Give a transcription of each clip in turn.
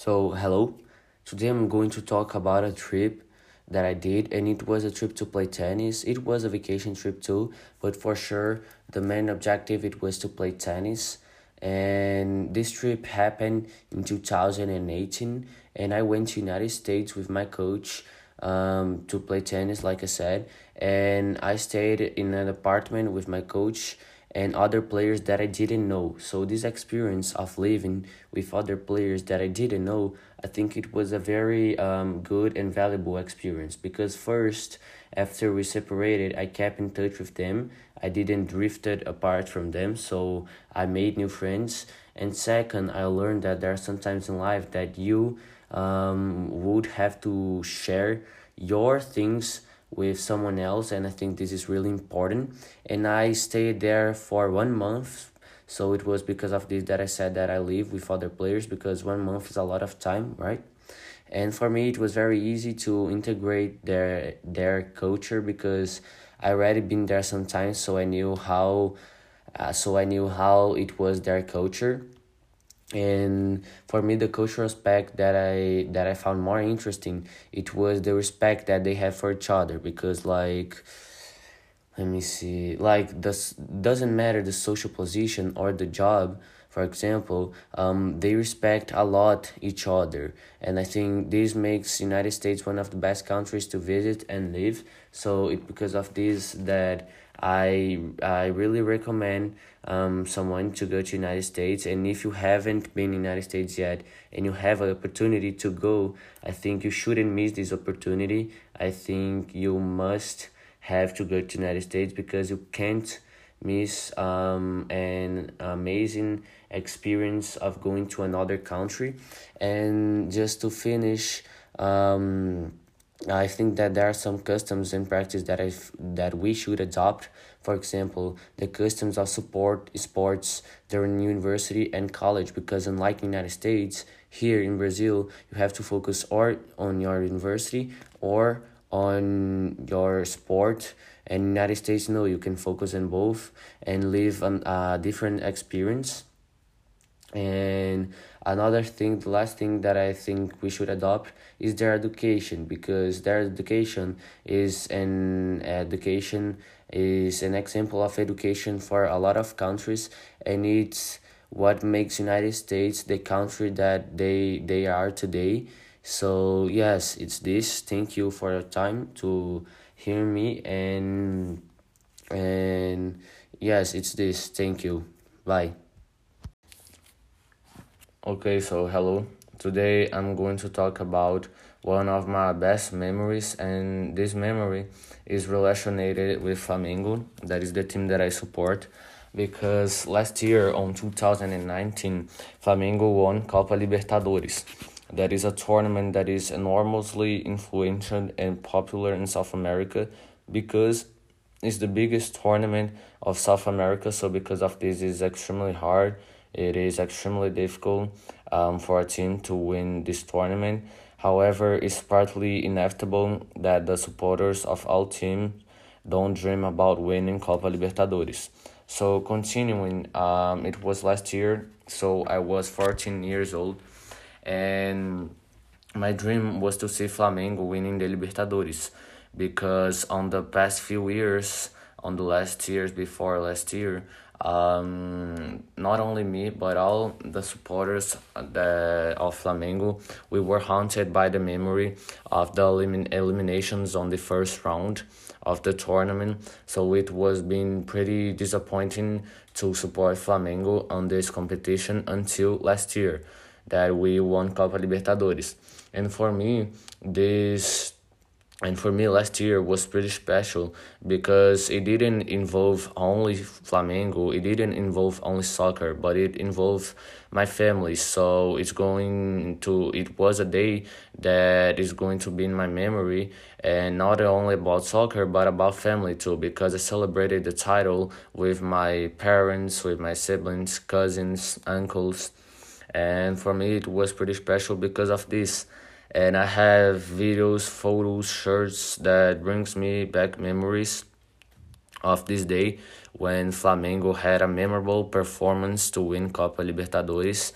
So, hello. Today I'm going to talk about a trip that I did, and it was a trip to play tennis. It was a vacation trip too, but for sure the main objective it was to play tennis. And this trip happened in 2018, and I went to United States with my coach um, to play tennis, like I said, and I stayed in an apartment with my coach and other players that I didn't know. So this experience of living with other players that I didn't know, I think it was a very um, good and valuable experience because first, after we separated, I kept in touch with them. I didn't drifted apart from them, so I made new friends. And second, I learned that there are sometimes in life that you um, would have to share your things with someone else and i think this is really important. And i stayed there for one month so it was because of this that i said that i live with other players because one month is a lot of time right? And for me it was very easy to integrate their their culture because i already been there sometimes so i knew how uh, so i knew how it was their culture and for me the cultural aspect that i that i found more interesting it was the respect that they have for each other because like let me see like this doesn't matter the social position or the job for example um, they respect a lot each other and i think this makes united states one of the best countries to visit and live so it because of this that I I really recommend um someone to go to United States and if you haven't been United States yet and you have an opportunity to go, I think you shouldn't miss this opportunity. I think you must have to go to United States because you can't miss um an amazing experience of going to another country and just to finish um I think that there are some customs and practice that I that we should adopt. For example, the customs of support sports during university and college, because unlike the United States, here in Brazil, you have to focus or on your university or on your sport. And United States, no, you can focus on both and live on a different experience. And another thing the last thing that i think we should adopt is their education because their education is an education is an example of education for a lot of countries and it's what makes united states the country that they they are today so yes it's this thank you for your time to hear me and and yes it's this thank you bye Okay, so hello. Today I'm going to talk about one of my best memories, and this memory is related with Flamengo, that is the team that I support. Because last year, on 2019, Flamengo won Copa Libertadores. That is a tournament that is enormously influential and popular in South America because it's the biggest tournament of South America. So, because of this, it's extremely hard it is extremely difficult um, for a team to win this tournament. However, it's partly inevitable that the supporters of all teams don't dream about winning Copa Libertadores. So continuing, um, it was last year, so I was 14 years old, and my dream was to see Flamengo winning the Libertadores, because on the past few years, on the last years before last year, um, not only me but all the supporters of Flamengo we were haunted by the memory of the elimin- eliminations on the first round of the tournament. So it was been pretty disappointing to support Flamengo on this competition until last year that we won Copa Libertadores. And for me this and for me last year was pretty special because it didn't involve only flamengo it didn't involve only soccer but it involved my family. So it's going to it was a day that is going to be in my memory and not only about soccer but about family too because i celebrated the title with my parents with my siblings cousins uncles and for me it was pretty special because of this. And I have videos, photos, shirts that brings me back memories of this day when Flamengo had a memorable performance to win Copa Libertadores.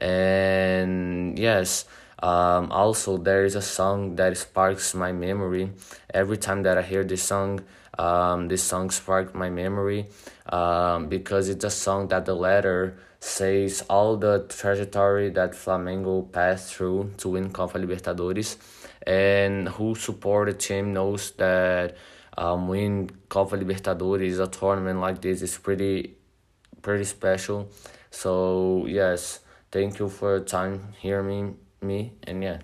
And yes um, also there is a song that sparks my memory. Every time that i hear this song um, this song sparked my memory um, because it's a song that the letter says all the trajectory that Flamengo passed through to win Copa Libertadores, and who support the team knows that um, win Copa Libertadores, a tournament like this, is pretty pretty special. So yes, thank you for your time hearing me, me and yeah.